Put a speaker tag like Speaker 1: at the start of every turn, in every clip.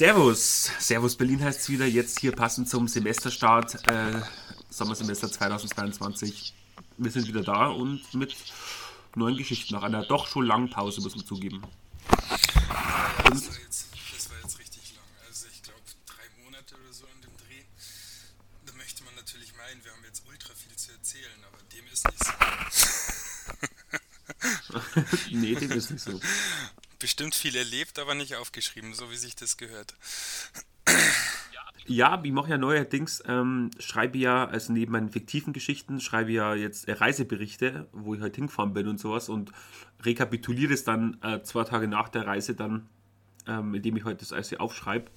Speaker 1: Servus. Servus Berlin heißt es wieder. Jetzt hier passend zum Semesterstart, äh, Sommersemester 2022. Wir sind wieder da und mit neuen Geschichten nach einer doch schon langen Pause, muss man zugeben.
Speaker 2: Das war, jetzt, das war jetzt richtig lang. Also ich glaube drei Monate oder so in dem Dreh. Da möchte man natürlich meinen, wir haben jetzt ultra viel zu erzählen, aber dem ist nicht
Speaker 1: so. nee, dem ist nicht so.
Speaker 2: Bestimmt viel erlebt, aber nicht aufgeschrieben, so wie sich das gehört.
Speaker 1: Ja, ich mache ja neuerdings, ähm, schreibe ja, also neben meinen fiktiven Geschichten, schreibe ja jetzt äh, Reiseberichte, wo ich halt hingefahren bin und sowas und rekapituliere es dann äh, zwei Tage nach der Reise dann, ähm, indem ich heute das alles hier aufschreibe.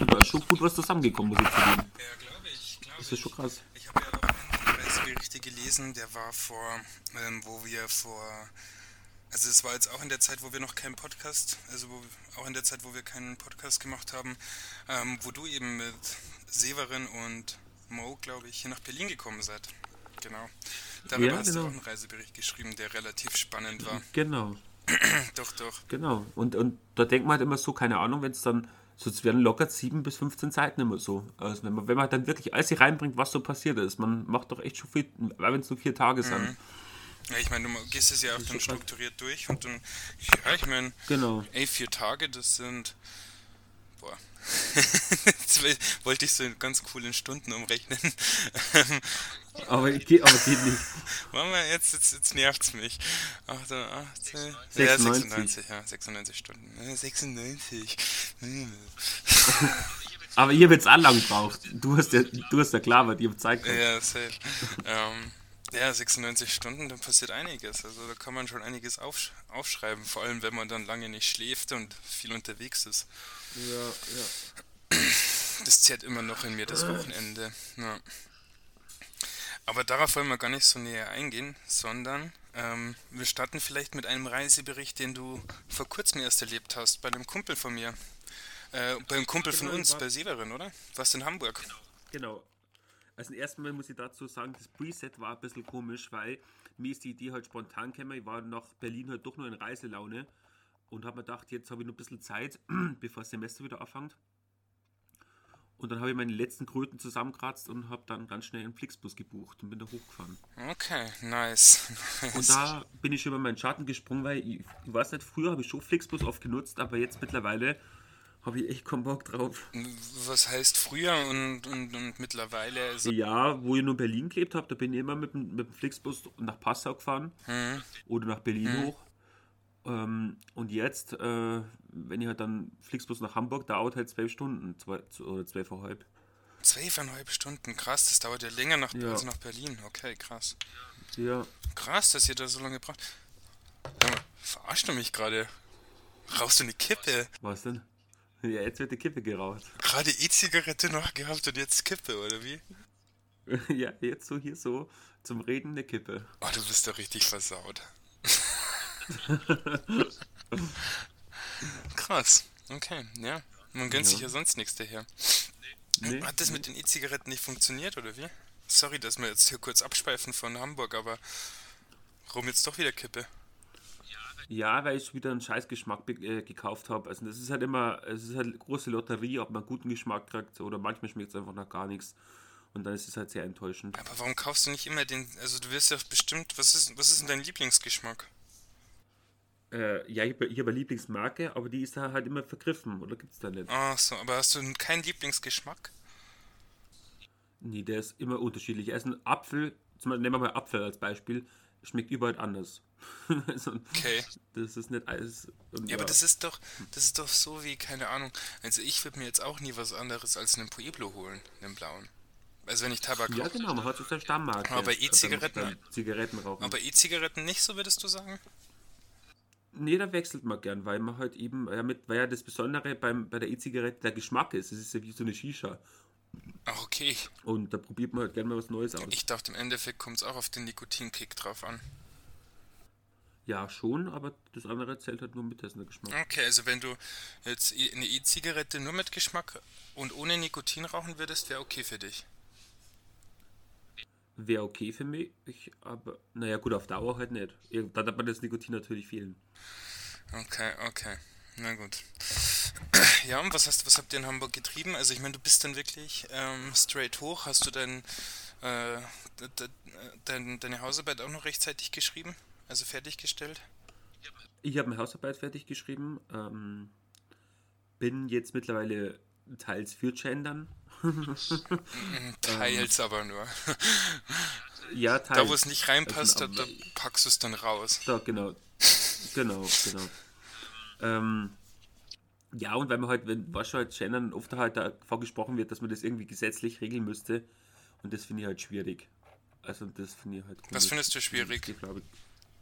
Speaker 1: Und da ist schon gut was zusammengekommen, muss ich zugeben.
Speaker 2: Ja, glaube ich. Glaub
Speaker 1: das ist schon krass.
Speaker 2: Ich habe ja auch einen Reiseberichte gelesen, der war vor, ähm, wo wir vor also es war jetzt auch in der Zeit, wo wir noch keinen Podcast, also wo, auch in der Zeit, wo wir keinen Podcast gemacht haben, ähm, wo du eben mit Severin und Mo, glaube ich, hier nach Berlin gekommen seid. Genau. Darüber ja, hast genau. du auch einen Reisebericht geschrieben, der relativ spannend war.
Speaker 1: Genau.
Speaker 2: doch, doch.
Speaker 1: Genau. Und, und da denkt man halt immer so, keine Ahnung, wenn es dann, so es werden locker 7 bis 15 Seiten immer so. Also wenn man, wenn man dann wirklich alles hier reinbringt, was so passiert ist, man macht doch echt schon viel, weil wenn es nur vier Tage sind. Mhm.
Speaker 2: Ja, ich meine, du gehst es ja auch dann strukturiert durch und dann, ja, ich meine,
Speaker 1: genau.
Speaker 2: ey, vier Tage, das sind, boah, jetzt wollte ich so ganz cool in Stunden umrechnen.
Speaker 1: aber, geht, aber geht nicht.
Speaker 2: Machen wir, jetzt, jetzt, jetzt nervt's mich. 8, 18, 96. Ja, 96, ja, 96 Stunden. 96.
Speaker 1: aber ihr wird's anlang braucht. Du hast ja, du hast ja klar, was ihr Zeit
Speaker 2: gehabt. Ja, safe. ähm, ja, 96 Stunden, dann passiert einiges. Also da kann man schon einiges aufsch aufschreiben, vor allem wenn man dann lange nicht schläft und viel unterwegs ist.
Speaker 1: Ja, ja.
Speaker 2: Das zehrt immer noch in mir das Wochenende. Ja. Aber darauf wollen wir gar nicht so näher eingehen, sondern ähm, wir starten vielleicht mit einem Reisebericht, den du vor kurzem erst erlebt hast, bei einem Kumpel von mir. Äh, beim Kumpel genau, von uns, bei Severin, oder? Was in Hamburg?
Speaker 1: Genau. Also erstmal muss ich dazu sagen, das Preset war ein bisschen komisch, weil mir ist die Idee halt spontan gekommen. Ich war nach Berlin halt doch nur in Reiselaune und habe mir gedacht, jetzt habe ich noch ein bisschen Zeit, bevor das Semester wieder anfängt. Und dann habe ich meine letzten Kröten zusammengekratzt und habe dann ganz schnell einen Flixbus gebucht und bin da hochgefahren.
Speaker 2: Okay, nice.
Speaker 1: und da bin ich über meinen Schatten gesprungen, weil ich, ich weiß nicht, früher habe ich schon Flixbus oft genutzt, aber jetzt mittlerweile habe ich echt keinen Bock drauf.
Speaker 2: Was heißt früher und, und, und mittlerweile?
Speaker 1: Also ja, wo ich nur in Berlin gelebt habe, da bin ich immer mit, mit dem Flixbus nach Passau gefahren
Speaker 2: hm.
Speaker 1: oder nach Berlin hm. hoch. Ähm, und jetzt, äh, wenn ich halt dann Flixbus nach Hamburg, dauert halt zwölf Stunden zwei, oder zwölfeinhalb.
Speaker 2: Zwölfeinhalb Stunden, krass, das dauert ja länger nach, ja. als nach Berlin. Okay, krass.
Speaker 1: Ja.
Speaker 2: Krass, dass ihr da so lange braucht. Verarschst du mich gerade? Rauchst du eine Kippe?
Speaker 1: Was denn? Ja, jetzt wird die Kippe geraucht.
Speaker 2: Gerade E-Zigarette noch gehabt und jetzt Kippe, oder wie?
Speaker 1: ja, jetzt so hier so zum Reden eine Kippe.
Speaker 2: Oh, du bist doch richtig versaut. Krass. Okay, ja. Man gönnt ja. sich ja sonst nichts daher. Nee, Hat das nee. mit den E-Zigaretten nicht funktioniert, oder wie? Sorry, dass wir jetzt hier kurz abschweifen von Hamburg, aber warum jetzt doch wieder Kippe?
Speaker 1: Ja, weil ich wieder einen Scheißgeschmack äh, gekauft habe. Also das ist halt immer, es ist halt eine große Lotterie, ob man guten Geschmack kriegt oder manchmal schmeckt es einfach nach gar nichts. Und dann ist es halt sehr enttäuschend.
Speaker 2: Aber warum kaufst du nicht immer den, also du wirst ja bestimmt, was ist, was ist denn dein Lieblingsgeschmack?
Speaker 1: Äh, ja, ich habe hab eine Lieblingsmarke, aber die ist da halt immer vergriffen, oder gibt es da nicht?
Speaker 2: Ach so, aber hast du keinen Lieblingsgeschmack?
Speaker 1: Nee, der ist immer unterschiedlich. Er ist ein Apfel, zum Beispiel, nehmen wir mal Apfel als Beispiel schmeckt überall anders.
Speaker 2: also, okay.
Speaker 1: Das ist nicht alles.
Speaker 2: ja, ja, aber das ist doch, das ist doch so wie, keine Ahnung. Also ich würde mir jetzt auch nie was anderes als einen Pueblo holen, einen blauen. Also wenn ich Tabak
Speaker 1: Ja genau, man hat so seinen Stammmarkt.
Speaker 2: Aber E-Zigaretten.
Speaker 1: Zigaretten rauchen.
Speaker 2: Aber E-Zigaretten nicht, so würdest du sagen?
Speaker 1: Nee, da wechselt man gern, weil man halt eben, ja, mit, weil ja das Besondere beim, bei der E-Zigarette der Geschmack ist. Es ist ja wie so eine Shisha.
Speaker 2: Ach, okay.
Speaker 1: Und da probiert man halt gerne mal was Neues aus.
Speaker 2: Ich dachte, im Endeffekt kommt es auch auf den Nikotinkick drauf an.
Speaker 1: Ja, schon, aber das andere zählt halt nur mit dessen Geschmack.
Speaker 2: Okay, also wenn du jetzt eine E-Zigarette nur mit Geschmack und ohne Nikotin rauchen würdest, wäre okay für dich.
Speaker 1: Wäre okay für mich, ich, aber naja gut, auf Dauer halt nicht. Dann hat man das Nikotin natürlich fehlen.
Speaker 2: Okay, okay. Na gut. Ja, und was hast was habt ihr in Hamburg getrieben? Also ich meine, du bist dann wirklich ähm, straight hoch. Hast du dein, äh, dein, deine Hausarbeit auch noch rechtzeitig geschrieben? Also fertiggestellt?
Speaker 1: Ich habe eine Hausarbeit fertig geschrieben. Ähm, bin jetzt mittlerweile teils für Gendern.
Speaker 2: teils aber nur.
Speaker 1: ja,
Speaker 2: teils. Da, wo es nicht reinpasst, also, da, da packst du es dann raus.
Speaker 1: Da, genau. Genau, genau. Ähm, ja, und weil man halt, wenn was schon halt Gendern oft halt davor gesprochen wird, dass man das irgendwie gesetzlich regeln müsste. Und das finde ich halt schwierig. Also das finde ich halt
Speaker 2: komisch. Was findest du schwierig? Ich, glaube,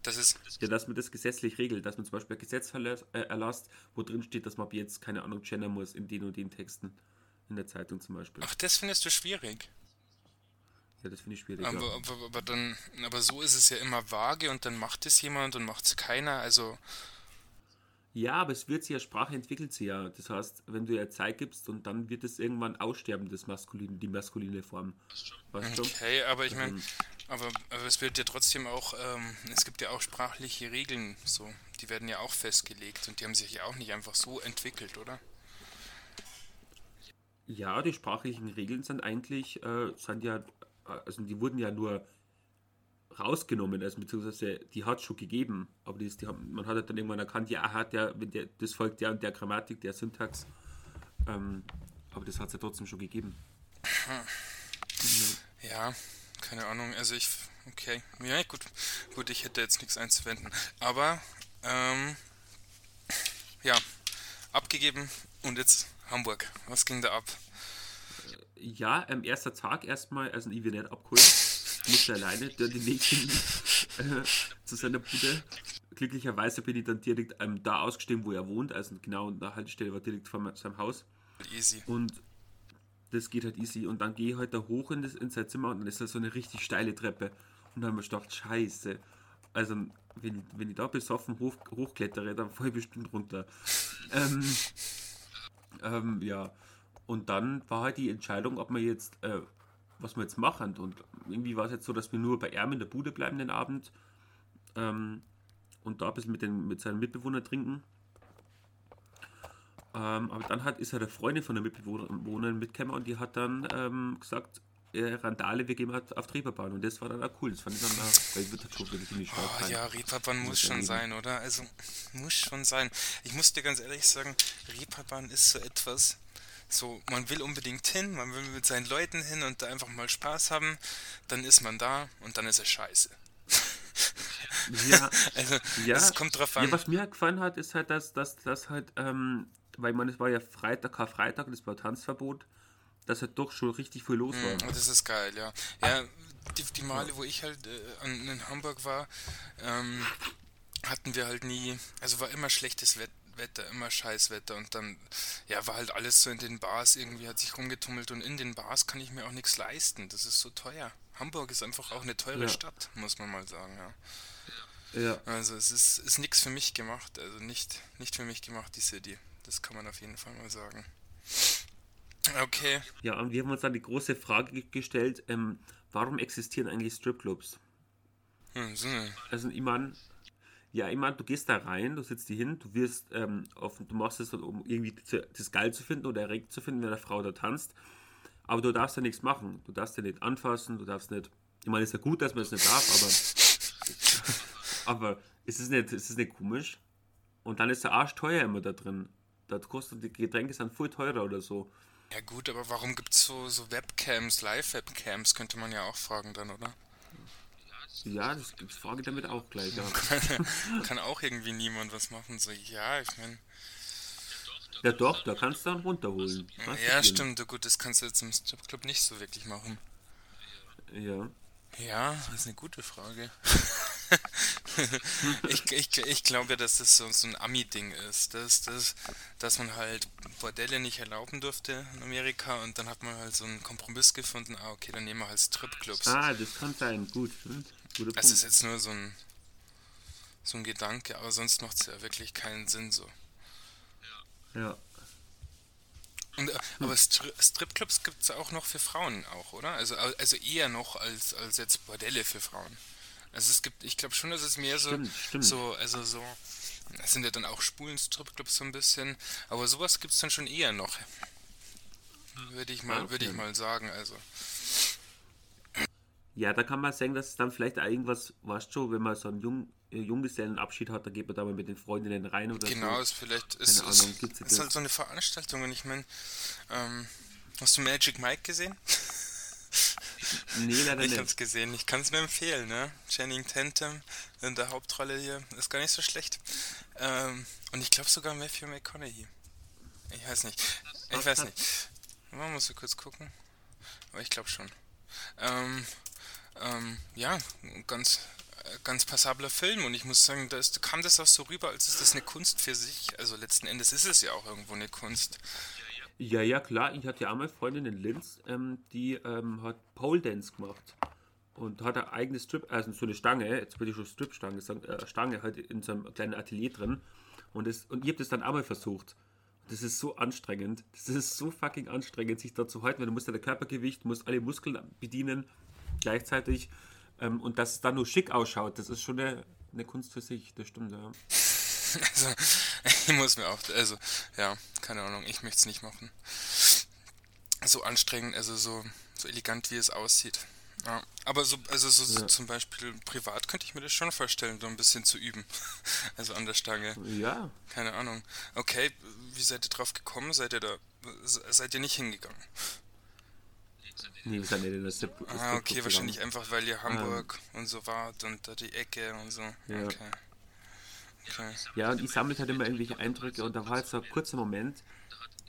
Speaker 1: das ist ja, dass man das gesetzlich regelt, dass man zum Beispiel ein Gesetz äh, erlasst, wo drin steht, dass man ab jetzt, keine Ahnung, gendern muss in den und den Texten. In der Zeitung zum Beispiel.
Speaker 2: Ach, das findest du schwierig?
Speaker 1: Ja, das finde ich schwierig.
Speaker 2: Aber, aber, aber, dann, aber so ist es ja immer vage und dann macht es jemand und macht es keiner. Also
Speaker 1: ja, aber es wird sich ja, Sprache entwickelt sich ja. Das heißt, wenn du ja Zeit gibst und dann wird es irgendwann aussterben, das Maskuline, die maskuline Form.
Speaker 2: Weißt okay, du? aber ich meine, also, aber, aber es wird ja trotzdem auch, ähm, es gibt ja auch sprachliche Regeln, so, die werden ja auch festgelegt und die haben sich ja auch nicht einfach so entwickelt, oder?
Speaker 1: Ja, die sprachlichen Regeln sind eigentlich, äh, sind ja, also die wurden ja nur rausgenommen, also beziehungsweise die hat es schon gegeben, aber die haben, man hat halt dann irgendwann erkannt, ja, hat der, wenn der, das folgt der und der Grammatik, der Syntax, ähm, aber das hat es ja trotzdem schon gegeben.
Speaker 2: Hm. Ja, keine Ahnung, also ich, okay, ja gut, gut, ich hätte jetzt nichts einzuwenden, aber, ähm, ja, abgegeben und jetzt Hamburg, was ging da ab?
Speaker 1: Ja, ähm, erster Tag erstmal, also ich wird nicht abgeholt musste alleine den Weg finden äh, zu seiner Bude. Glücklicherweise bin ich dann direkt ähm, da ausgestiegen, wo er wohnt. Also genau an der Haltestelle war direkt vor seinem Haus.
Speaker 2: Easy.
Speaker 1: Und das geht halt easy. Und dann gehe ich halt da hoch in, das, in sein Zimmer und dann ist da so eine richtig steile Treppe. Und dann habe ich gedacht, scheiße. Also, wenn, wenn ich da besoffen hoch, hochklettere, dann falle ich bestimmt runter. ähm, ähm, ja. Und dann war halt die Entscheidung, ob man jetzt äh, was wir jetzt machen. Und irgendwie war es jetzt so, dass wir nur bei ihm in der Bude bleiben den Abend ähm, und da ein bisschen mit, den, mit seinen Mitbewohnern trinken. Ähm, aber dann hat, ist halt eine Freundin von der Mitbewohnerin mitgekommen und die hat dann ähm, gesagt, äh, Randale, wir gehen halt auf Reeperbahn und das war dann auch cool. Das fand ich dann auch, weil schon wirklich
Speaker 2: nicht oh, Ja, Reeperbahn muss schon sein, oder? Also muss schon sein. Ich muss dir ganz ehrlich sagen, Reeperbahn ist so etwas, so, man will unbedingt hin, man will mit seinen Leuten hin und da einfach mal Spaß haben, dann ist man da und dann ist es scheiße.
Speaker 1: Ja, also, ja, es kommt drauf an. Ja, was mir gefallen hat, ist halt, dass das halt, ähm, weil man, es war ja Freitag, Karfreitag, das war Tanzverbot, dass halt doch schon richtig viel los war.
Speaker 2: Mm, das ist geil, ja. Ja, die, die Male, wo ich halt äh, in Hamburg war, ähm, hatten wir halt nie, also war immer schlechtes Wetter Wetter, immer Scheißwetter und dann, ja, war halt alles so in den Bars, irgendwie hat sich rumgetummelt und in den Bars kann ich mir auch nichts leisten, das ist so teuer. Hamburg ist einfach auch eine teure ja. Stadt, muss man mal sagen, ja. Ja. Also es ist, ist nichts für mich gemacht, also nicht, nicht für mich gemacht, die City. Das kann man auf jeden Fall mal sagen. Okay.
Speaker 1: Ja, und wir haben uns dann die große Frage gestellt, ähm, warum existieren eigentlich Stripclubs? Hm, so. Also ich meine, ja, ich meine, du gehst da rein, du sitzt hier hin, du wirst ähm, auf, du machst es, um irgendwie das geil zu finden oder erregt zu finden, wenn eine Frau da tanzt. Aber du darfst ja nichts machen. Du darfst ja nicht anfassen, du darfst nicht. Ich meine, es ist ja gut, dass man es nicht darf, aber. aber ist es nicht, ist es nicht komisch? Und dann ist der Arsch teuer immer da drin. Da kostet die Getränke sind voll teurer oder so.
Speaker 2: Ja gut, aber warum gibt es so, so Webcams, Live-Webcams, könnte man ja auch fragen dann, oder?
Speaker 1: Ja, das, das frage ich damit auch gleich. Ja.
Speaker 2: Kann auch irgendwie niemand was machen. So, ja, ich meine.
Speaker 1: Ja doch, da kannst du dann runterholen.
Speaker 2: Was ja, stimmt. Gut, das kannst du jetzt im Stripclub nicht so wirklich machen.
Speaker 1: Ja.
Speaker 2: Ja, das ist eine gute Frage. ich, ich, ich glaube, dass das so, so ein Ami-Ding ist, dass, dass, dass man halt Bordelle nicht erlauben durfte in Amerika und dann hat man halt so einen Kompromiss gefunden, ah okay, dann nehmen wir halt Stripclubs.
Speaker 1: Ah, das kann sein, gut. Hm?
Speaker 2: Das ist jetzt nur so ein, so ein Gedanke, aber sonst macht es ja wirklich keinen Sinn so.
Speaker 1: Ja.
Speaker 2: Und, äh, aber Stri Stripclubs gibt es auch noch für Frauen auch, oder? Also, also eher noch als, als jetzt Bordelle für Frauen. Also es gibt, ich glaube schon, dass es mehr so,
Speaker 1: stimmt, stimmt.
Speaker 2: so, also so Das sind ja dann auch schwulen Stripclubs so ein bisschen. Aber sowas gibt es dann schon eher noch. Würde ich mal,
Speaker 1: Okay.
Speaker 2: würde ich mal sagen, also.
Speaker 1: Ja, da kann man sagen, dass es dann vielleicht auch irgendwas, weißt du, wenn man so einen Jung, äh, Junggesellenabschied hat, da geht man da mal mit den Freundinnen rein oder
Speaker 2: Genau,
Speaker 1: so.
Speaker 2: ist vielleicht ist,
Speaker 1: Keine
Speaker 2: ist,
Speaker 1: Ahnung,
Speaker 2: ist halt so eine Veranstaltung und ich meine, ähm, hast du Magic Mike gesehen?
Speaker 1: Nee, leider
Speaker 2: Ich
Speaker 1: nicht.
Speaker 2: hab's gesehen, ich kann es nur empfehlen, ne? Channing Tatum in der Hauptrolle hier ist gar nicht so schlecht. Ähm, und ich glaube sogar Matthew McConaughey. Ich weiß nicht. Ich weiß nicht. Man muss so kurz gucken. Aber ich glaube schon. Ähm, ähm, ja, ganz, äh, ganz passabler Film und ich muss sagen, da ist, kam das auch so rüber, als ist das eine Kunst für sich. Also letzten Endes ist es ja auch irgendwo eine Kunst.
Speaker 1: Ja, ja, klar. Ich hatte ja auch mal Freundin in Linz, ähm, die ähm, hat Pole Dance gemacht. Und hat eine eigene Strip, also so eine Stange, jetzt würde ich schon Strip-Stange sagen, äh, Stange halt in so einem kleinen Atelier drin. Und, das, und ich habe das dann auch mal versucht. Das ist so anstrengend. Das ist so fucking anstrengend, sich da zu halten, weil du musst ja dein Körpergewicht, musst alle Muskeln bedienen gleichzeitig. Ähm, und dass es dann nur schick ausschaut, das ist schon eine, eine Kunst für sich, das stimmt, ja.
Speaker 2: Also, ich muss mir auch, also, ja, keine Ahnung, ich möchte es nicht machen. So anstrengend, also so, so elegant, wie es aussieht. Ja, aber so, also so, so
Speaker 1: Ja.
Speaker 2: zum Beispiel privat könnte ich mir das schon vorstellen, so ein bisschen zu üben. Also an der Stange.
Speaker 1: Ja,
Speaker 2: Keine Ahnung. Okay, wie seid ihr drauf gekommen? Seid ihr da, se- seid ihr nicht hingegangen?
Speaker 1: nee, wir sind in der Strip.
Speaker 2: Ah, okay, wahrscheinlich
Speaker 1: gegangen.
Speaker 2: einfach, weil ihr Hamburg und so wart und da die Ecke und so.
Speaker 1: Ja.
Speaker 2: Okay. Okay.
Speaker 1: Ja, und ich sammle halt immer irgendwelche Eindrücke und da war jetzt so ein kurzer Moment,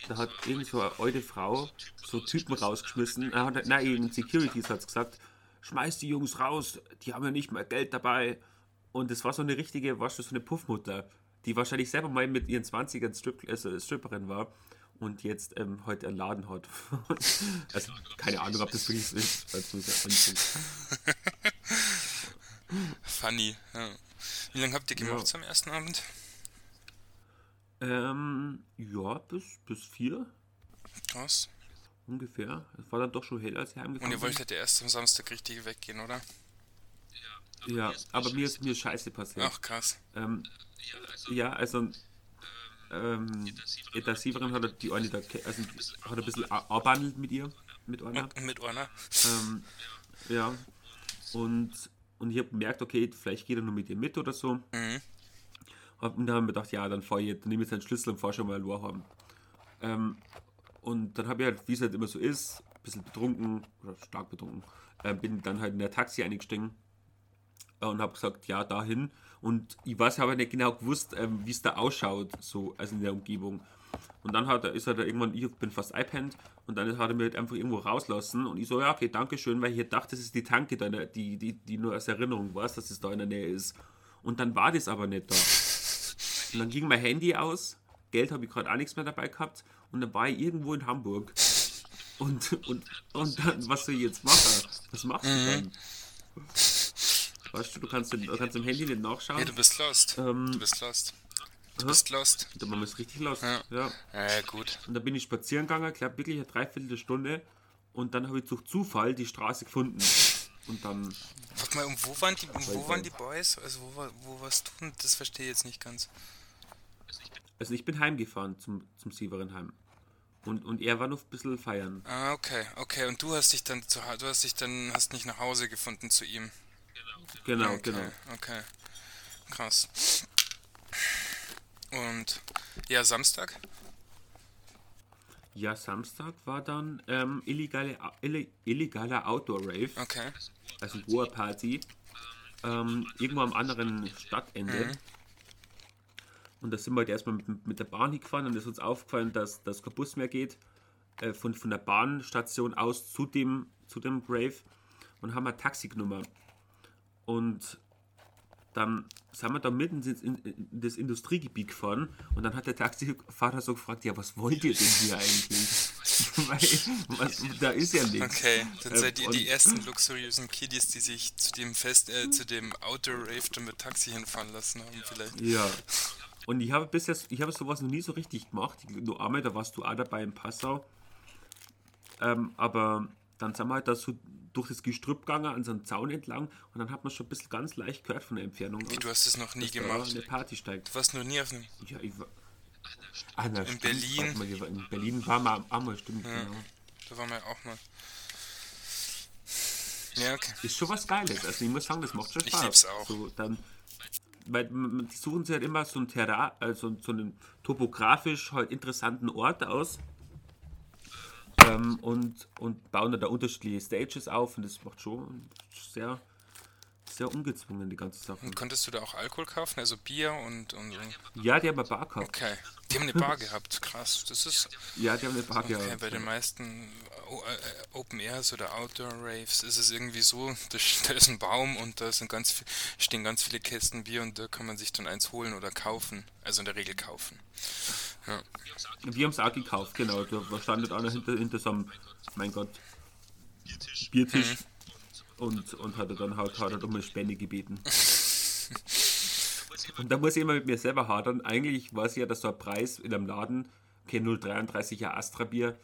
Speaker 1: da hat irgend so eine alte Frau so Typen rausgeschmissen. Hat, nein, irgendein Securities hat gesagt, schmeiß die Jungs raus, die haben ja nicht mehr Geld dabei. Und das war so eine richtige, was so eine Puffmutter, die wahrscheinlich selber mal mit ihren 20ern Strip, also Stripperin war und jetzt ähm, heute einen Laden hat. also keine Ahnung, ob das wirklich so ist. Ja,
Speaker 2: Funny. Ja. Wie lange habt ihr gemacht
Speaker 1: Ja.
Speaker 2: zum ersten Abend?
Speaker 1: ähm, ja, bis, bis vier
Speaker 2: Krass.
Speaker 1: ungefähr. Es war dann doch schon hell, als ich heimgekommen
Speaker 2: Und ihr wolltet ja erst am Samstag richtig weggehen, oder?
Speaker 1: Ja, aber mir ist mir ist Scheiße passiert.
Speaker 2: Ach, krass.
Speaker 1: Ähm, ja, also ähm, Etassieverin hat die eine da, also hat ein bisschen abhandelt mit ihr, mit.
Speaker 2: Und mit einer?
Speaker 1: Ähm, ja. Und, und ich habe gemerkt, okay, vielleicht geht er nur mit ihr mit oder so.
Speaker 2: Mhm.
Speaker 1: Und dann haben wir gedacht, ja, dann fahr ich, dann nehme ich jetzt einen Schlüssel und fahr schon mal heim. Ähm, und dann habe ich halt, wie es halt immer so ist, ein bisschen betrunken oder stark betrunken, äh, bin dann halt in der Taxi eingestiegen äh, und habe gesagt, ja, dahin. Und ich weiß aber nicht genau gewusst, ähm, wie es da ausschaut, so, also in der Umgebung. Und dann hat er, ist er da irgendwann, ich bin fast einpennt und dann hat er mir halt einfach irgendwo rauslassen und ich so, ja, okay, danke schön, weil ich halt dachte, das ist die Tanke, da, die, die, die nur als Erinnerung weiß, dass es da in der Nähe ist. Und dann war das aber nicht da. Und dann ging mein Handy aus, Geld habe ich gerade auch nichts mehr dabei gehabt und dann war ich irgendwo in Hamburg. Und, und, und dann, was soll ich jetzt machen? Was machst du dann? Weißt du, du kannst, du kannst im Handy nicht nachschauen.
Speaker 2: Ja, du bist lost.
Speaker 1: Ähm,
Speaker 2: Du bist lost. Du bist lost.
Speaker 1: Da man ist richtig los.
Speaker 2: Ja.
Speaker 1: Ja.
Speaker 2: Ja, gut.
Speaker 1: Und da bin ich spazieren gegangen, glaube wirklich eine Dreiviertelstunde. Und dann habe ich durch Zufall die Straße gefunden. Und dann,
Speaker 2: Warte mal, und wo waren die, wo waren die Boys? Also wo, war, wo warst du? Das verstehe ich jetzt nicht ganz.
Speaker 1: also ich bin heimgefahren zum, zum Sieverinheim. Und, und er war noch ein bisschen feiern.
Speaker 2: Ah, okay, okay. Und du hast dich dann zu du hast dich dann hast nicht nach Hause gefunden zu ihm.
Speaker 1: Genau,
Speaker 2: okay,
Speaker 1: genau.
Speaker 2: Okay. Krass. Und ja, Samstag?
Speaker 1: Ja, Samstag war dann ähm, illegale, ille, illegaler Outdoor-Rave,
Speaker 2: Okay.
Speaker 1: also Goa-Party, ähm, irgendwo am anderen Stadtende.
Speaker 2: Mhm.
Speaker 1: Und da sind wir halt erstmal mit, mit der Bahn hingefahren und ist uns aufgefallen, dass, dass kein Bus mehr geht, äh, von, von der Bahnstation aus zu dem, zu dem Grave und haben ein Taxi genommen. Und dann sind wir da mitten ins, in, das Industriegebiet gefahren und dann hat der Taxifahrer so gefragt, ja, was wollt ihr denn hier eigentlich? Weil, was, da ist ja nichts.
Speaker 2: Okay, dann
Speaker 1: Äh,
Speaker 2: seid ihr die
Speaker 1: und-
Speaker 2: ersten luxuriösen Kiddies, die sich zu dem Fest, äh, zu dem Outdoor-Rave dann mit Taxi hinfahren lassen haben vielleicht.
Speaker 1: Ja. Und ich habe bisher, ich habe sowas noch nie so richtig gemacht. Nur einmal, da warst du auch dabei in Passau. Ähm, aber dann sind wir halt da so durch das Gestrüpp gegangen, an so einem Zaun entlang und dann hat man schon ein bisschen ganz leicht gehört von der Entfernung.
Speaker 2: Wie, du hast das noch nie gemacht?
Speaker 1: eine Party steigt.
Speaker 2: Du warst noch nie auf einem...
Speaker 1: Ja, ich war. Ah, na,
Speaker 2: In
Speaker 1: stimmt.
Speaker 2: Berlin.
Speaker 1: Mal, in Berlin waren wir auch mal, stimmt. Genau.
Speaker 2: Da waren wir auch mal. Ja, okay.
Speaker 1: Ist schon was Geiles. Also ich muss sagen, das macht schon
Speaker 2: Ich
Speaker 1: Spaß.
Speaker 2: lieb's auch.
Speaker 1: So, dann, weil die suchen sich halt immer so einen Terra, also so einen topografisch halt interessanten Ort aus. Ähm, und, und bauen da, da unterschiedliche Stages auf und das macht schon sehr, sehr ungezwungen, die ganze Sache.
Speaker 2: Und konntest du da auch Alkohol kaufen? Also Bier und... und,
Speaker 1: Ja, die haben eine Bar gehabt.
Speaker 2: okay. Die haben eine Bar gehabt. Krass. Das ist...
Speaker 1: Ja, die haben eine Bar
Speaker 2: Okay,
Speaker 1: gehabt.
Speaker 2: bei den meisten Open Airs oder Outdoor Raves ist es irgendwie so, da, st- da ist ein Baum und da sind ganz, stehen ganz viele Kästen Bier und da kann man sich dann eins holen oder kaufen. Also in der Regel kaufen. Ja.
Speaker 1: Wir haben es auch gekauft, genau. Da stand einer hinter, hinter so einem, mein Gott, Biertisch und, und hat er dann halt, hat er um eine Spende gebeten. und da muss ich immer mit mir selber hadern. Eigentlich weiß ich ja, dass so ein Preis in einem Laden, kein 0,33er Astra-Bier,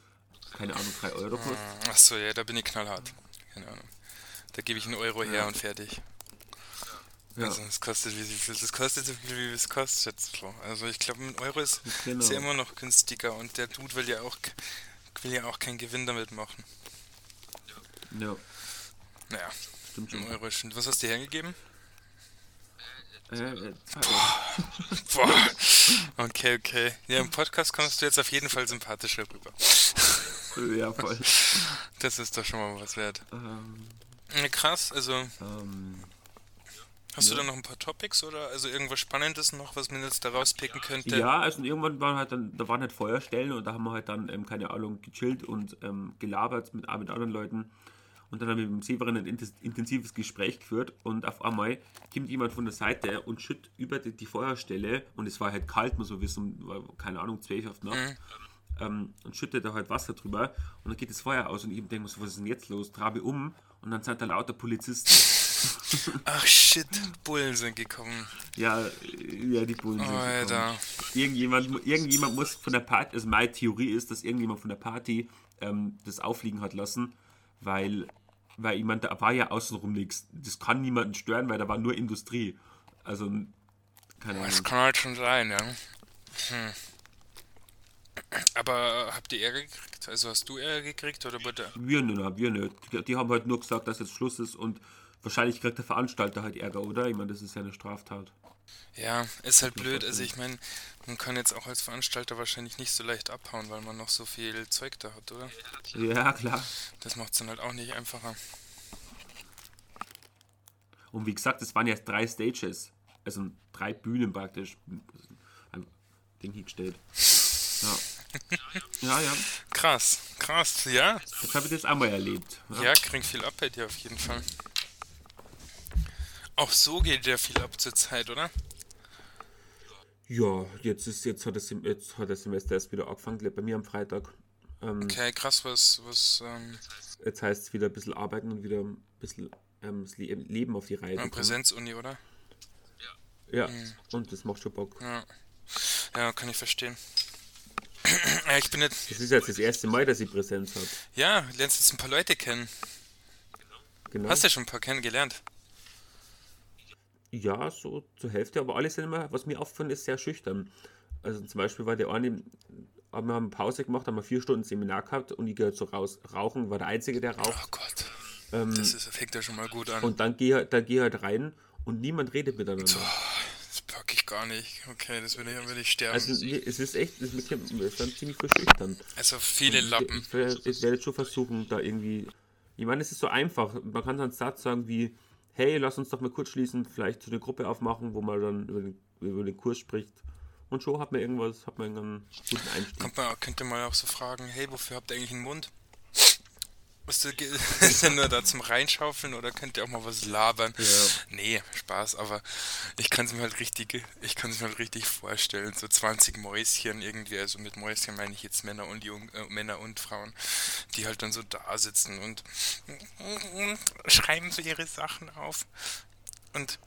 Speaker 1: keine Ahnung, 3 Euro kostet.
Speaker 2: Achso, ja, da bin ich knallhart. Keine Ahnung. Da gebe ich einen Euro her und fertig.
Speaker 1: Ja.
Speaker 2: Also es kostet wie viel? Das kostet so viel, wie es kostet. So. Also ich glaube, ein Euro ist,
Speaker 1: Genau.
Speaker 2: ist ja immer noch günstiger und der Dude will ja auch will ja auch keinen Gewinn damit machen.
Speaker 1: Ja,
Speaker 2: Naja,
Speaker 1: stimmt
Speaker 2: ein
Speaker 1: schon.
Speaker 2: Euro ist. Was hast du hergegeben?
Speaker 1: Äh, äh, zwei Euro.
Speaker 2: Boah. Okay, okay. Ja, im Podcast kommst du jetzt auf jeden Fall sympathischer rüber.
Speaker 1: Ja, voll.
Speaker 2: Das ist doch schon mal was wert.
Speaker 1: Ähm,
Speaker 2: Ja, krass, also
Speaker 1: ähm,
Speaker 2: hast du
Speaker 1: Ja.
Speaker 2: da noch ein paar Topics oder also irgendwas Spannendes noch, was man jetzt da rauspicken könnte?
Speaker 1: Ja, also irgendwann waren halt dann, da waren halt Feuerstellen und da haben wir halt dann, ähm, keine Ahnung, gechillt und ähm, gelabert mit, mit anderen Leuten. Und dann haben wir mit dem Severin ein intensives Gespräch geführt und auf einmal kommt jemand von der Seite und schüttet über die, die Feuerstelle und es war halt kalt, muss man wissen, keine Ahnung, 12 auf Nacht. Ähm, und schüttet da halt Wasser drüber und dann geht das Feuer aus und ich denke mir so, was ist denn jetzt los? Trabe um und dann sind da lauter Polizisten.
Speaker 2: Ach shit, Bullen sind gekommen.
Speaker 1: Ja, ja, die Bullen sind gekommen.
Speaker 2: Alter.
Speaker 1: Irgendjemand, irgendjemand muss von der Party, also meine Theorie ist, dass irgendjemand von der Party ähm, das auffliegen hat lassen, weil, weil meine, da war ja außenrum nichts. Das kann niemanden stören, weil da war nur Industrie. Also, keine
Speaker 2: Das
Speaker 1: Ahnung.
Speaker 2: kann halt schon sein, ja. Hm. Aber habt ihr Ärger gekriegt? Also hast du Ärger gekriegt oder bitte?
Speaker 1: Wir nicht, wir nicht. Die, die haben halt nur gesagt, dass jetzt Schluss ist und wahrscheinlich kriegt der Veranstalter halt Ärger, oder? Ich meine, das ist ja eine Straftat.
Speaker 2: Ja, ist halt blöd. Also ich meine, man kann jetzt auch als Veranstalter wahrscheinlich nicht so leicht abhauen, weil man noch so viel Zeug da hat, oder?
Speaker 1: Ja, klar.
Speaker 2: Das macht es dann halt auch nicht einfacher.
Speaker 1: Und wie gesagt, es waren ja drei Stages. Also drei Bühnen praktisch. Ein Ding hingestellt. Ja. Ja, ja.
Speaker 2: Krass, krass, ja.
Speaker 1: Das habe ich das auch mal erlebt. Ja.
Speaker 2: Ja, krieg viel ab bei dir auf jeden Fall. Auch so geht ja viel ab zur Zeit, oder?
Speaker 1: Ja, jetzt ist jetzt hat das jetzt hat das Semester erst wieder angefangen, bei mir am Freitag. Ähm,
Speaker 2: Okay, krass, was, was, ähm,
Speaker 1: Jetzt heißt es wieder ein bisschen arbeiten und wieder ein bisschen ähm, das Le Leben auf die Reihe. bekommen.
Speaker 2: Präsenzuni, oder?
Speaker 1: Ja, und das macht schon Bock.
Speaker 2: Ja. Ja, kann ich verstehen. Ja, ich bin jetzt,
Speaker 1: Das ist jetzt das erste Mal, dass ich Präsenz habe.
Speaker 2: ja, lernst jetzt ein paar Leute kennen.
Speaker 1: Genau.
Speaker 2: Hast du schon ein paar kennengelernt?
Speaker 1: Ja, so zur Hälfte, aber alle sind immer, was mir auffällt, ist sehr schüchtern. Also zum Beispiel war der eine, haben wir haben Pause gemacht, haben wir vier Stunden Seminar gehabt und ich gehe so raus rauchen, war der Einzige, der
Speaker 2: Oh
Speaker 1: raucht.
Speaker 2: Gott.
Speaker 1: Ähm,
Speaker 2: Das ist, fängt ja schon mal gut an.
Speaker 1: und dann gehe da geh halt rein und niemand redet miteinander.
Speaker 2: Das ich gar nicht. Okay, das würde ich, würde ich sterben.
Speaker 1: Also
Speaker 2: Also,
Speaker 1: es ist echt, es ist dann ziemlich verschüchtern.
Speaker 2: viele Lappen.
Speaker 1: Ich, werde- ich werde schon versuchen, da irgendwie. Ich meine, es ist so einfach. Man kann dann einen Satz sagen wie, hey, lass uns doch mal kurz schließen, vielleicht so eine Gruppe aufmachen, wo man dann über den, über den Kurs spricht. Und schon hat man irgendwas, hat man einen guten Einstieg.
Speaker 2: Man, könnte man auch so fragen, hey, wofür habt ihr eigentlich einen Mund? Ist der nur da zum Reinschaufeln oder könnt ihr auch mal was labern?
Speaker 1: Ja.
Speaker 2: Nee, Spaß, aber ich kann es mir halt richtig, ich kann es mir halt richtig vorstellen. So 20 Mäuschen irgendwie, also mit Mäuschen meine ich jetzt Männer und Jung, äh, Männer und Frauen, die halt dann so da sitzen und schreiben so ihre Sachen auf und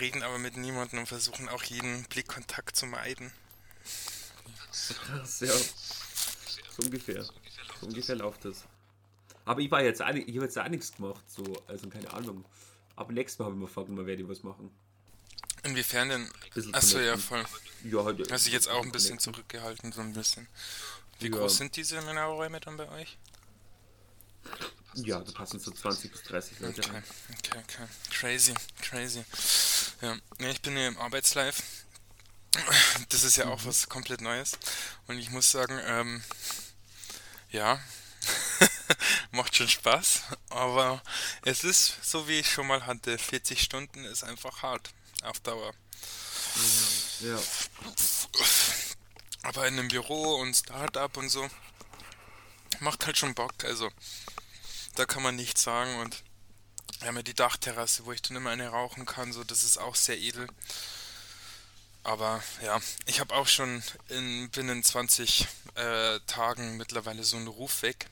Speaker 2: reden aber mit niemandem und versuchen auch jeden Blickkontakt zu meiden.
Speaker 1: Krass, ja. So ungefähr. So ungefähr läuft das. Aber ich war jetzt auch, ich habe jetzt auch nichts gemacht, so, also keine Ahnung. Aber nächstes Mal habe ich mir vorgenommen, werde ich was machen.
Speaker 2: Inwiefern denn? Achso, ja, voll.
Speaker 1: Ja, halt,
Speaker 2: Hast dich jetzt auch ein bisschen zurückgehalten, so ein bisschen. Wie
Speaker 1: Ja.
Speaker 2: groß sind diese Männerräume dann bei euch?
Speaker 1: Ja, da passen so 20 bis 30 Leute
Speaker 2: Okay,
Speaker 1: rein.
Speaker 2: okay, okay. Crazy, crazy. Ja, nee, ich bin hier im Arbeitslife. Das ist ja auch was komplett Neues. Und ich muss sagen, ähm, ja, macht schon Spaß. Aber es ist, so wie ich schon mal hatte, 40 Stunden ist einfach hart auf Dauer.
Speaker 1: Ja.
Speaker 2: Aber in einem Büro und Startup und so macht halt schon Bock. Also da kann man nichts sagen. Und wir haben ja die Dachterrasse, wo ich dann immer eine rauchen kann. So, das ist auch sehr edel. Aber ja, ich habe auch schon in binnen 20 äh, Tagen mittlerweile so einen Ruf weg.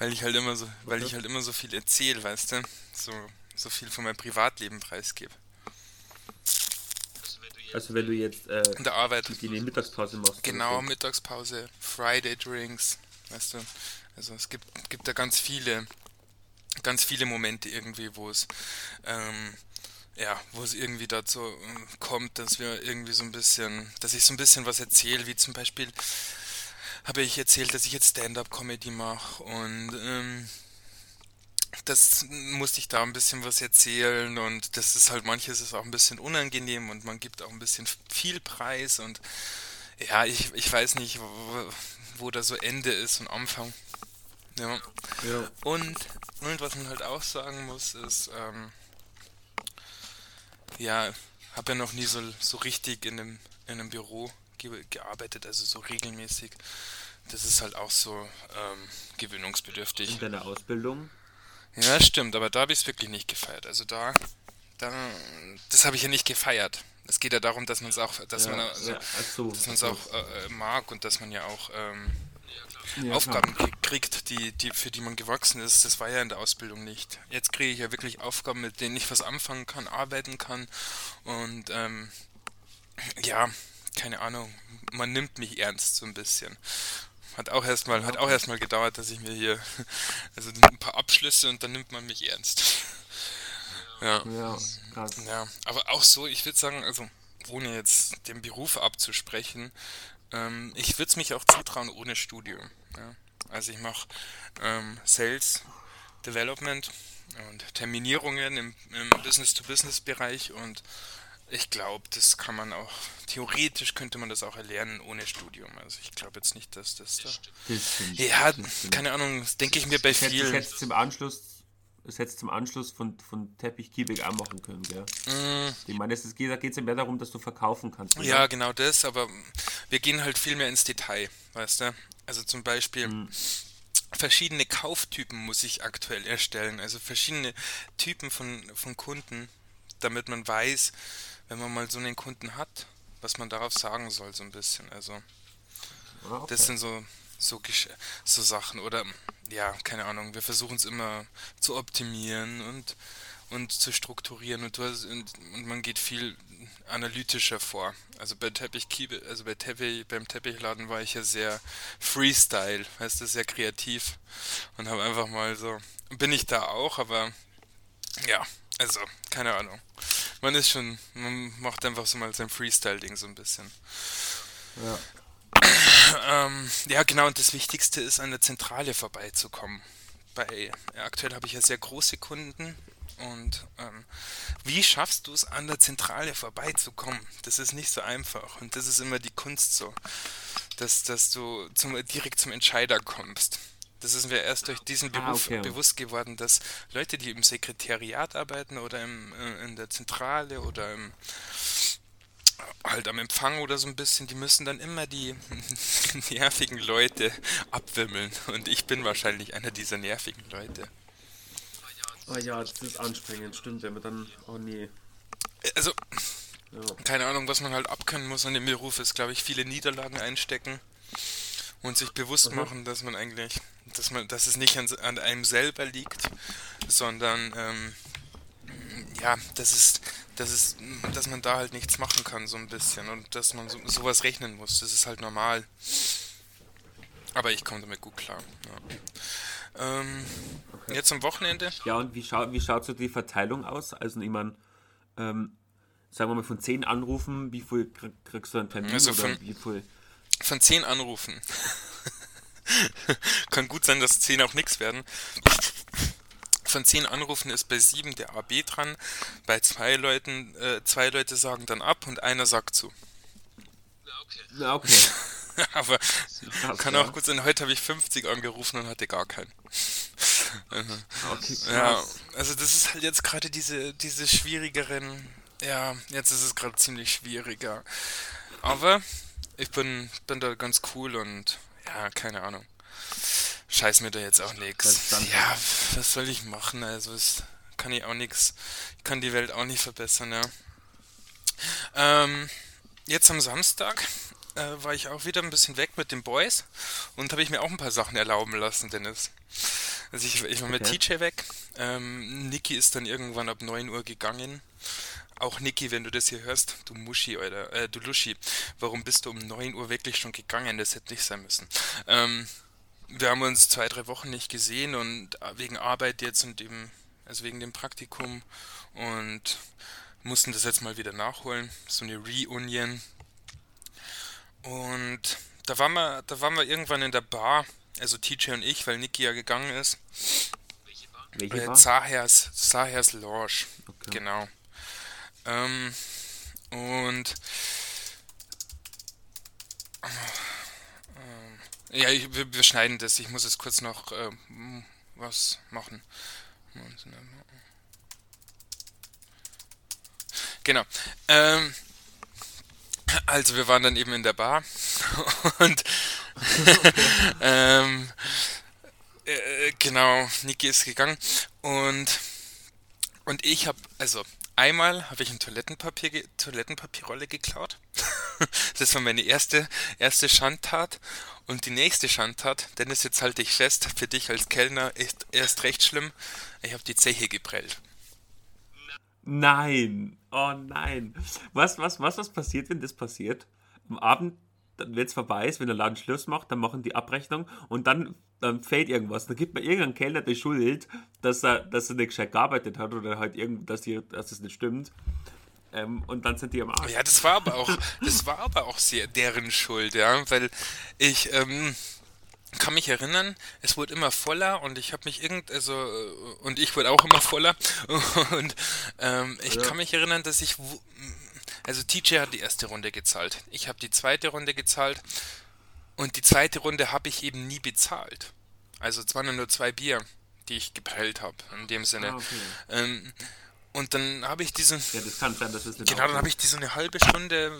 Speaker 2: Weil ich halt immer so, weil ich halt immer so viel erzähle, weißt du? So, so viel von meinem Privatleben preisgebe.
Speaker 1: Also wenn du jetzt äh,
Speaker 2: In der Arbeit.
Speaker 1: die Mittagspause machst.
Speaker 2: Genau. Mittagspause, Friday Drinks, weißt du. Also es gibt, gibt da ganz viele, ganz viele Momente irgendwie, wo es, ähm, ja, wo es irgendwie dazu ähm, kommt, dass wir irgendwie so ein bisschen, dass ich so ein bisschen was erzähle, wie zum Beispiel habe ich erzählt, dass ich jetzt Stand-up-Comedy mache und ähm, das musste ich da ein bisschen was erzählen und das ist halt manches ist auch ein bisschen unangenehm und man gibt auch ein bisschen viel Preis und ja, ich, ich weiß nicht, wo, wo da so Ende ist und Anfang. Ja.
Speaker 1: Ja.
Speaker 2: Und, und was man halt auch sagen muss, ist, ähm, ja, habe ja noch nie so, so richtig in einem, in einem Büro ge gearbeitet, also so regelmäßig. Das ist halt auch so ähm, gewöhnungsbedürftig.
Speaker 1: In deiner Ausbildung.
Speaker 2: Ja, stimmt, aber da habe ich es wirklich nicht gefeiert. Also da, da das habe ich ja nicht gefeiert. Es geht ja darum, dass man es auch, dass
Speaker 1: ja,
Speaker 2: man also,
Speaker 1: ja, so,
Speaker 2: dass man es
Speaker 1: ach
Speaker 2: auch äh, mag und dass man ja auch ähm.
Speaker 1: Ja,
Speaker 2: Aufgaben kriegt, die, die, für die man gewachsen ist. Das war ja in der Ausbildung nicht. Jetzt kriege ich ja wirklich Aufgaben, mit denen ich was anfangen kann, arbeiten kann. Und ähm, ja, keine Ahnung, man nimmt mich ernst so ein bisschen. Hat auch erstmal, hat auch erstmal gedauert, dass ich mir hier, also ein paar Abschlüsse und dann nimmt man mich ernst. Ja.
Speaker 1: Ja, krass.
Speaker 2: Ja, aber auch so, ich würde sagen, also ohne jetzt den Beruf abzusprechen, ähm, ich würde es mich auch zutrauen ohne Studium. Ja. Also ich mache ähm, Sales Development und Terminierungen im, im Business-to-Business-Bereich und ich glaube, das kann man auch, theoretisch könnte man das auch erlernen ohne Studium. Also ich glaube jetzt nicht, dass das da...
Speaker 1: Das stimmt.
Speaker 2: Ja,
Speaker 1: das
Speaker 2: keine Ahnung, das denke ich mir bei
Speaker 1: Das hätte- das
Speaker 2: vielen.
Speaker 1: hättest du im Anschluss, das hättest du im Anschluss von, von Teppich Kiebig auch machen können, gell?
Speaker 2: Mm,
Speaker 1: Ich meine, es geht, da geht es ja mehr darum, dass du verkaufen kannst. oder?
Speaker 2: Ja, genau das, aber wir gehen halt viel mehr ins Detail, weißt du? Also zum Beispiel
Speaker 1: Mhm.
Speaker 2: verschiedene Kauftypen muss ich aktuell erstellen, also verschiedene Typen von, von Kunden, damit man weiß, wenn man mal so einen Kunden hat, was man darauf sagen soll, so ein bisschen. Also
Speaker 1: Ah, okay.
Speaker 2: das sind so so, so Sachen oder ja, keine Ahnung, wir versuchen es immer zu optimieren und und zu strukturieren und, du hast, und, und man geht viel analytischer vor. Also bei Teppich also bei Teppich, beim Teppichladen war ich ja sehr Freestyle, heißt das sehr kreativ und habe einfach mal so bin ich da auch, aber ja, also keine Ahnung. Man ist schon, man macht einfach so mal sein Freestyle-Ding so ein bisschen.
Speaker 1: ja.
Speaker 2: Ähm, ja, genau, und das Wichtigste ist, an der Zentrale vorbeizukommen. Bei, ja, aktuell habe ich ja sehr große Kunden und ähm, wie schaffst du es, an der Zentrale vorbeizukommen? Das ist nicht so einfach und das ist immer die Kunst so, dass, dass du zum, direkt zum Entscheider kommst. Das ist mir erst durch diesen
Speaker 1: Ah,
Speaker 2: Beruf
Speaker 1: okay.
Speaker 2: bewusst geworden, dass Leute, die im Sekretariat arbeiten oder im, äh, in der Zentrale oder im, halt am Empfang oder so ein bisschen, die müssen dann immer die nervigen Leute abwimmeln. Und ich bin wahrscheinlich einer dieser nervigen Leute.
Speaker 1: Ah ja, das ist anstrengend, stimmt, wenn man dann, oh nee.
Speaker 2: Also,
Speaker 1: Ja.
Speaker 2: keine Ahnung, was man halt abkönnen muss an dem Beruf, ist, glaube ich, viele Niederlagen einstecken und sich bewusst
Speaker 1: Mhm.
Speaker 2: machen, dass man eigentlich, dass man, dass es nicht an, an einem selber liegt, sondern ähm, ja, das ist, das ist, dass man da halt nichts machen kann, so ein bisschen und dass man so, sowas rechnen muss. Das ist halt normal. Aber ich komme damit gut klar. Ähm, okay. Jetzt am Wochenende.
Speaker 1: Ja, und wie, schau, wie schaut so die Verteilung aus? Also, ich meine, ähm, sagen wir mal, von zehn Anrufen, wie viel kriegst du einen Termin?
Speaker 2: Also von,
Speaker 1: wie viel?
Speaker 2: Von zehn Anrufen. Kann gut sein, dass zehn auch nichts werden. Von zehn Anrufen ist bei sieben der AB dran. Bei zwei Leuten, äh, zwei Leute sagen dann ab und einer sagt zu.
Speaker 1: Ja, okay.
Speaker 2: Aber krass, kann auch gut sein, heute habe ich 50 angerufen und hatte gar keinen. okay, ja, also das ist halt jetzt gerade diese, diese schwierigeren, ja, jetzt ist es gerade ziemlich schwieriger. Aber ich bin, bin da ganz cool und ja, keine Ahnung. Scheiß mir da jetzt auch nichts. Ja, was soll ich machen? Also es kann ich auch nichts. Ich kann die Welt auch nicht verbessern, ja. Ähm, jetzt am Samstag äh, war ich auch wieder ein bisschen weg mit den Boys und habe ich mir auch ein paar Sachen erlauben lassen, Dennis. Also ich, ich war mit okay. TJ weg. Ähm, Niki ist dann irgendwann ab 9 Uhr gegangen. Auch Niki, wenn du das hier hörst, du Muschi, oder äh, du Luschi, warum bist du um 9 Uhr wirklich schon gegangen? Das hätte nicht sein müssen. Ähm, wir haben uns zwei, drei Wochen nicht gesehen und wegen Arbeit jetzt und eben, also wegen dem Praktikum und mussten das jetzt mal wieder nachholen. So eine Reunion, und da waren wir, da waren wir irgendwann in der Bar, also TJ und ich, weil Niki ja gegangen ist. Welche Bar? Welche äh, Bar? Zahers, Zahers Lounge. Okay. Genau. Ähm, und äh, ja, ich, wir, wir, schneiden das. Ich muss jetzt kurz noch äh, was machen. Genau. Ähm, also wir waren dann eben in der Bar und ähm, äh, genau, Niki ist gegangen und und ich habe, also einmal habe ich ein Toilettenpapier, Toilettenpapierrolle geklaut. das war meine erste, erste Schandtat. Und die nächste Schandtat, Dennis, jetzt halte ich fest, für dich als Kellner ist erst recht schlimm. Ich habe die Zeche geprellt.
Speaker 1: Nein. Oh nein. Was, was, was, was passiert, wenn das passiert? Am Abend, wenn es vorbei ist, wenn der Laden Schluss macht, dann machen die Abrechnung und dann, dann fällt irgendwas. Dann gibt man irgendeinen Kellner die Schuld, dass er, dass er nicht gescheit gearbeitet hat oder halt irgend, dass, die, dass das nicht stimmt. Ähm, und dann sind die am Arsch.
Speaker 2: Ja, das war aber auch, das war aber auch sehr deren Schuld, ja, weil ich, ähm, kann mich erinnern, es wurde immer voller und ich habe mich irgend, also, und ich wurde auch immer voller und ähm, ich ja. kann mich erinnern, dass ich, also TJ hat die erste Runde gezahlt, ich habe die zweite Runde gezahlt und die zweite Runde habe ich eben nie bezahlt. Also es waren nur zwei Bier, die ich geprellt habe, in dem Sinne. Ah, okay. ähm, und dann habe ich diesen.
Speaker 1: Ja, das kann sein, dass es
Speaker 2: nicht Genau, dann habe ich die so eine halbe Stunde,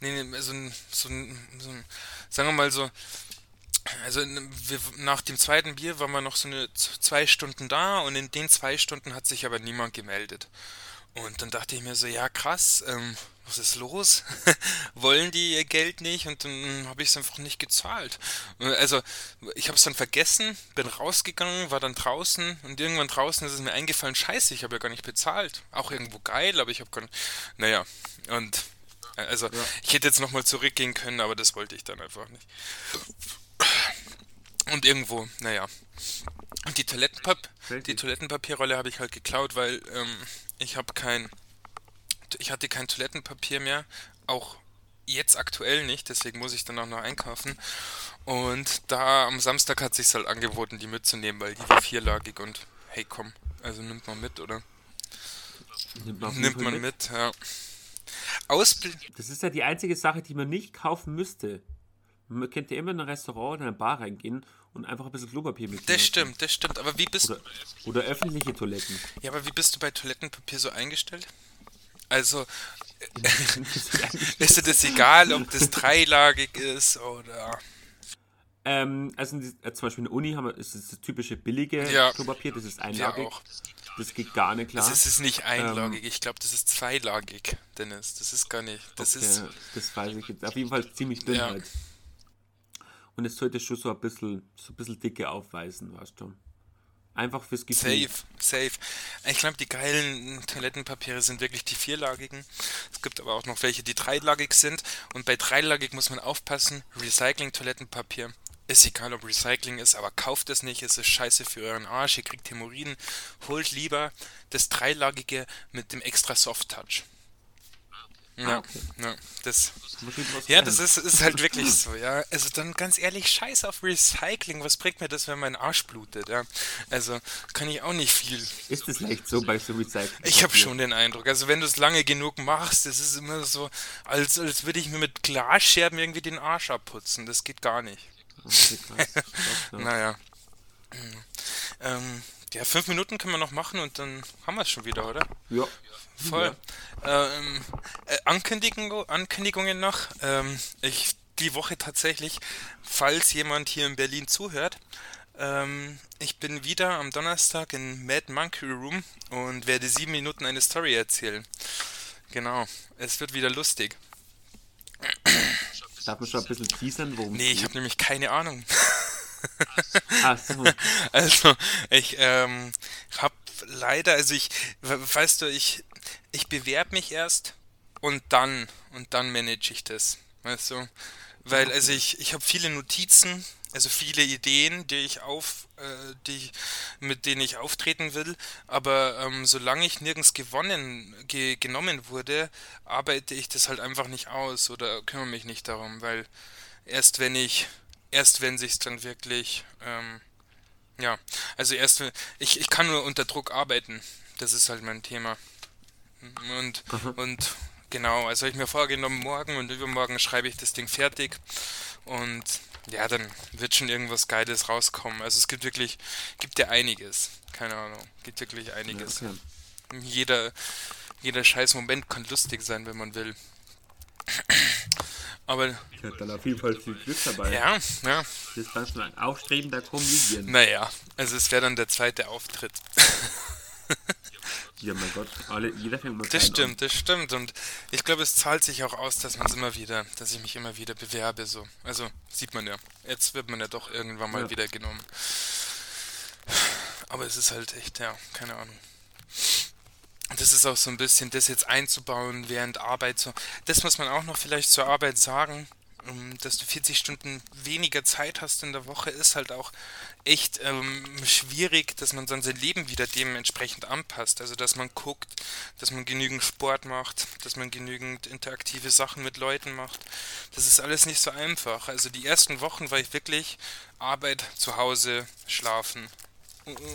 Speaker 2: nee, nee so, ein, so, ein, so sagen wir mal so, also wir, nach dem zweiten Bier waren wir noch so eine zwei Stunden da und in den zwei Stunden hat sich aber niemand gemeldet. Und dann dachte ich mir so, ja krass, ähm, was ist los? Wollen die ihr Geld nicht? Und dann habe ich es einfach nicht gezahlt. Also ich habe es dann vergessen, bin rausgegangen, war dann draußen und irgendwann draußen ist es mir eingefallen, scheiße, ich habe ja gar nicht bezahlt. Auch irgendwo geil, aber ich habe gar nicht... Naja, und also ja. ich hätte jetzt nochmal zurückgehen können, aber das wollte ich dann einfach nicht. Und irgendwo, naja. Und die, Toilettenpap die Toilettenpapierrolle habe ich halt geklaut, weil ähm, ich habe kein. Ich hatte kein Toilettenpapier mehr. Auch jetzt aktuell nicht, deswegen muss ich dann auch noch einkaufen. Und da am Samstag hat sich halt angeboten, die mitzunehmen, weil die war vierlagig und hey komm, also nimmt man mit, oder? Nimmt man, nimmt man mit? mit, ja.
Speaker 1: Ausbl das ist ja die einzige Sache, die man nicht kaufen müsste. Man könnte immer in ein Restaurant oder eine Bar reingehen und einfach ein bisschen Klopapier mitnehmen.
Speaker 2: Das stimmt, das stimmt. Aber wie bist
Speaker 1: oder, oder öffentliche Toiletten.
Speaker 2: Ja, aber wie bist du bei Toilettenpapier so eingestellt? Also, ist dir das egal, ob das dreilagig ist oder.
Speaker 1: Ähm, also äh, zum Beispiel in der Uni haben wir, ist das, das typische billige ja. Klopapier, das ist einlagig. Das geht gar nicht klar.
Speaker 2: Das ist nicht einlagig, ähm, ich glaube, das ist zweilagig, Dennis. Das ist gar nicht. Das okay, ist.
Speaker 1: Das weiß ich jetzt. Auf jeden Fall ziemlich dünn ja. halt. Und es sollte schon so ein bisschen, so ein bisschen dicke aufweisen, weißt du. Einfach fürs
Speaker 2: Gefühl. Safe, safe. Ich glaube, die geilen Toilettenpapiere sind wirklich die vierlagigen. Es gibt aber auch noch welche, die dreilagig sind. Und bei dreilagig muss man aufpassen, Recycling-Toilettenpapier Ist egal, ob Recycling ist, aber kauft es nicht, es ist scheiße für euren Arsch, ihr kriegt Hämorrhoiden. Holt lieber das dreilagige mit dem extra Soft Touch. Ja, okay. ja, das, ja, das ist, ist halt wirklich so, ja. Also dann ganz ehrlich, scheiß auf Recycling. Was bringt mir das, wenn mein Arsch blutet, ja? Also kann ich auch nicht viel.
Speaker 1: Ist es echt so bei so Recycling?
Speaker 2: Ich habe schon den Eindruck. Also wenn du es lange genug machst, das ist immer so, als, als würde ich mir mit Glasscherben irgendwie den Arsch abputzen. Das geht gar nicht. Okay, krass. naja. Ähm, ja, fünf Minuten können wir noch machen und dann haben wir es schon wieder, oder?
Speaker 1: Ja.
Speaker 2: Voll. Ja. Ähm, äh, Ankündigung, Ankündigungen noch. Ähm, ich die Woche tatsächlich, falls jemand hier in Berlin zuhört, ähm, ich bin wieder am Donnerstag in Mad Monkey Room und werde sieben Minuten eine Story erzählen. Genau. Es wird wieder lustig.
Speaker 1: Darf man schon ein bisschen teasern,
Speaker 2: worum Nee, ich habe nämlich keine Ahnung. Ach so. Also, ich ähm, habe leider, also ich, weißt du, ich, ich bewerbe mich erst und dann, und dann manage ich das. Weißt du? Weil, also ich, ich habe viele Notizen, also viele Ideen, die ich auf, äh, die, mit denen ich auftreten will, aber ähm, solange ich nirgends gewonnen, ge, genommen wurde, arbeite ich das halt einfach nicht aus oder kümmere mich nicht darum, weil erst wenn ich erst wenn sich dann wirklich, ähm, ja, also erst, ich, ich kann nur unter Druck arbeiten. Das ist halt mein Thema. Und, mhm. und genau, also habe ich mir vorgenommen, morgen und übermorgen schreibe ich das Ding fertig. Und ja, dann wird schon irgendwas Geiles rauskommen. Also es gibt wirklich, gibt ja einiges. Keine Ahnung, gibt wirklich einiges. Ja, okay. Jeder, jeder scheiß Moment kann lustig sein, wenn man will. Aber.
Speaker 1: Ich hatte dann auf jeden Fall viel Glück dabei.
Speaker 2: Ja, ja.
Speaker 1: Das dann schon ein aufstrebender Comedian.
Speaker 2: Naja, also es wäre dann der zweite Auftritt.
Speaker 1: ja, mein Gott, alle, jeder fängt mal
Speaker 2: Das stimmt, an. das stimmt. Und ich glaube, es zahlt sich auch aus, dass man es immer wieder, dass ich mich immer wieder bewerbe. So. Also sieht man ja. Jetzt wird man ja doch irgendwann mal ja. wieder genommen. Aber es ist halt echt, ja, keine Ahnung das ist auch so ein bisschen, das jetzt einzubauen während Arbeit. So. Das muss man auch noch vielleicht zur Arbeit sagen, ähm, dass du 40 Stunden weniger Zeit hast in der Woche, ist halt auch echt ähm, schwierig, dass man dann sein Leben wieder dementsprechend anpasst. Also, dass man guckt, dass man genügend Sport macht, dass man genügend interaktive Sachen mit Leuten macht. Das ist alles nicht so einfach. Also, die ersten Wochen war ich wirklich Arbeit, zu Hause, schlafen,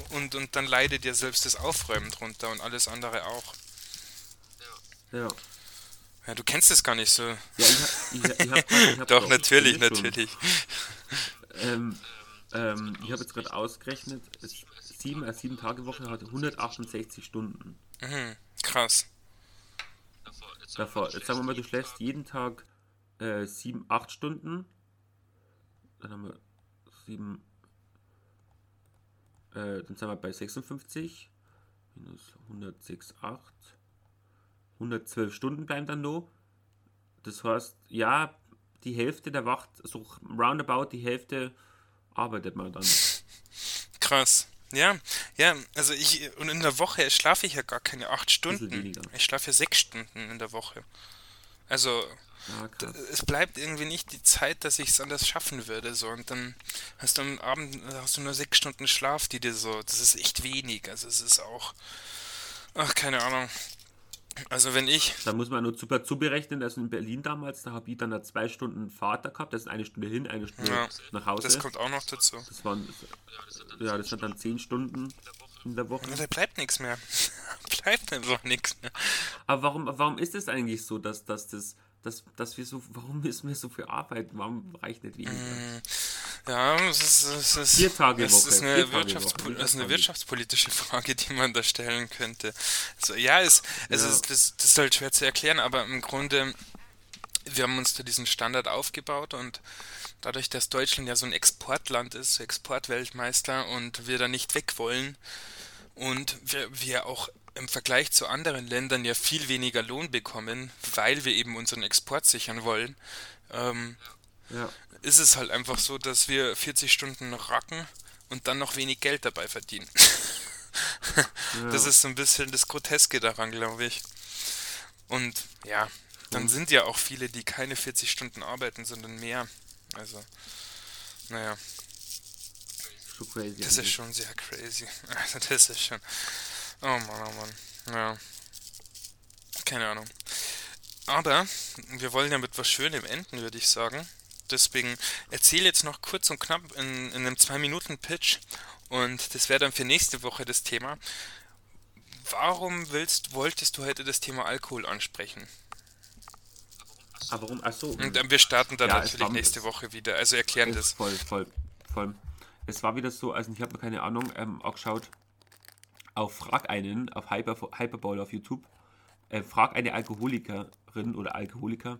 Speaker 2: und, und dann leidet ja selbst das Aufräumen drunter und alles andere auch.
Speaker 1: Ja.
Speaker 2: Ja, du kennst es gar nicht so. Ja,
Speaker 1: ich, ich, ich hab, ich hab
Speaker 2: Doch, natürlich, natürlich.
Speaker 1: Ähm, ähm, ich habe jetzt gerade ausgerechnet, es, sieben, äh, sieben Tage Woche hat 168 Stunden.
Speaker 2: Mhm, krass.
Speaker 1: Davor, jetzt sagen wir mal, du schläfst jeden Tag äh, sieben, acht Stunden. Dann haben wir sieben, äh, dann sind wir bei 56 minus 106,8. 112 Stunden bleiben dann noch. Das heißt, ja, die Hälfte der Wacht, so roundabout die Hälfte arbeitet man dann.
Speaker 2: Krass. Ja, ja, also ich, und in der Woche schlafe ich ja gar keine acht Stunden. Ich schlafe ja sechs Stunden in der Woche. Also, Ah, es bleibt irgendwie nicht die Zeit, dass ich es anders schaffen würde. So. Und dann hast du am Abend hast du nur sechs Stunden Schlaf, die dir so. Das ist echt wenig. Also es ist auch. Ach, keine Ahnung. Also wenn ich.
Speaker 1: Da muss man nur super zuberechnen, dass in Berlin damals, da habe ich dann zwei Stunden Vater gehabt, das ist eine Stunde hin, eine Stunde ja, nach Hause.
Speaker 2: Das kommt auch noch dazu.
Speaker 1: Das waren, ja, das sind dann zehn Stunden in der Woche.
Speaker 2: Ja, da bleibt nichts mehr. Bleibt einfach nichts mehr.
Speaker 1: Aber warum, warum ist es eigentlich so, dass, dass das dass, dass wir so, warum müssen wir so viel arbeiten? Warum reicht nicht weniger? Mm,
Speaker 2: ja, es ist, es ist,
Speaker 1: Vier Tage
Speaker 2: es
Speaker 1: Woche.
Speaker 2: Ist eine, Wirtschaftspo ist eine wirtschaftspolitische Frage, die man da stellen könnte. Also, ja, es, es ja. Ist, das, das ist halt schwer zu erklären, aber im Grunde, wir haben uns da diesen Standard aufgebaut und dadurch, dass Deutschland ja so ein Exportland ist, Exportweltmeister und wir da nicht weg wollen und wir, wir auch im Vergleich zu anderen Ländern ja viel weniger Lohn bekommen, weil wir eben unseren Export sichern wollen, ähm, ja. ist es halt einfach so, dass wir 40 Stunden racken und dann noch wenig Geld dabei verdienen. ja. Das ist so ein bisschen das Groteske daran, glaube ich. Und ja, dann mhm. sind ja auch viele, die keine 40 Stunden arbeiten, sondern mehr. Also, Naja.
Speaker 1: Schon crazy.
Speaker 2: Das ist schon sehr crazy. Also das ist schon. Oh Mann, oh Mann. Ja. Keine Ahnung. Aber wir wollen ja mit was Schönem enden, würde ich sagen. Deswegen erzähle jetzt noch kurz und knapp in, in einem 2-Minuten-Pitch und das wäre dann für nächste Woche das Thema. Warum willst, wolltest du heute das Thema Alkohol ansprechen?
Speaker 1: Aber warum? Achso.
Speaker 2: Und dann, wir starten dann ja, natürlich nächste Woche wieder. Also erklären das.
Speaker 1: Voll, voll, voll. Es war wieder so, also ich habe mir keine Ahnung, ähm, auch geschaut, auf Frag einen, auf Hyper, Hyperball auf YouTube, äh, Frag eine Alkoholikerin oder Alkoholiker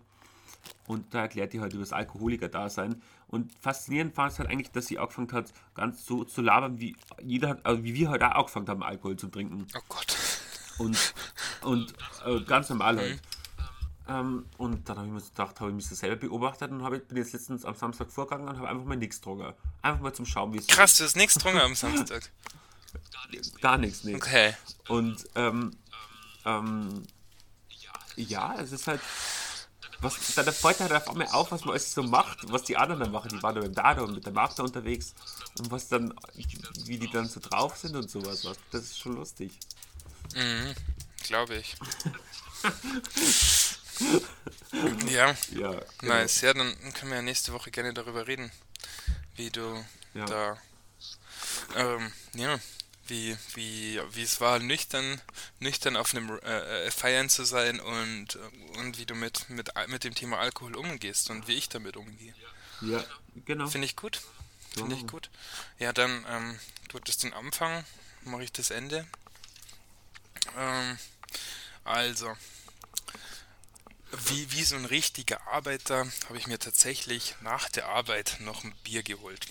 Speaker 1: und da erklärt die halt über das Alkoholiker-Dasein. Und faszinierend war es halt eigentlich, dass sie angefangen hat, ganz so zu labern, wie jeder hat, also wie wir halt auch angefangen haben, Alkohol zu trinken.
Speaker 2: Oh Gott.
Speaker 1: Und, und äh, ganz normal halt. Mhm. Ähm, und dann habe ich mir gedacht, habe ich mich das selber beobachtet und habe, bin jetzt letztens am Samstag vorgegangen und habe einfach mal nichts getrunken. Einfach mal zum Schauen, wie es
Speaker 2: Krass, du hast nichts getrunken am Samstag.
Speaker 1: Gar nichts, nichts.
Speaker 2: Okay.
Speaker 1: Und ähm, ähm, ja, es ist halt. Was, dann freut halt auf einmal auf, was man alles so macht, was die anderen dann machen. Die waren da mit dem Dado und mit der Martha unterwegs und was dann, wie die dann so drauf sind und sowas. Das ist schon lustig.
Speaker 2: Mhm, glaube ich. ja. Ja. Genau. Nice. Ja, dann können wir ja nächste Woche gerne darüber reden, wie du ja. da, ähm, ja, wie, wie, wie es war, nüchtern, nüchtern auf einem äh, äh, Feiern zu sein und, und wie du mit, mit, mit dem Thema Alkohol umgehst und wie ich damit umgehe.
Speaker 1: Ja, genau.
Speaker 2: Finde ich gut. Finde ich gut. Ja, dann, ähm, du hattest den Anfang, mache ich das Ende. Ähm, also, wie, wie so ein richtiger Arbeiter habe ich mir tatsächlich nach der Arbeit noch ein Bier geholt.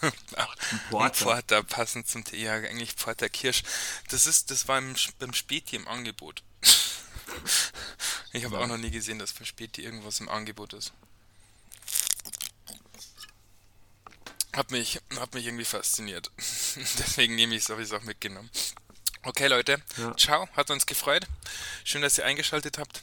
Speaker 2: ein Porter. Porter, passend zum Tee, ja, eigentlich Porter Kirsch. Das ist, das war im, beim Späti im Angebot. ich habe ja. auch noch nie gesehen, dass beim Späti irgendwas im Angebot ist. Hat mich, hat mich irgendwie fasziniert. Deswegen nehme ich es, habe ich es auch mitgenommen. Okay, Leute. Ja. Ciao, hat uns gefreut. Schön, dass ihr eingeschaltet habt.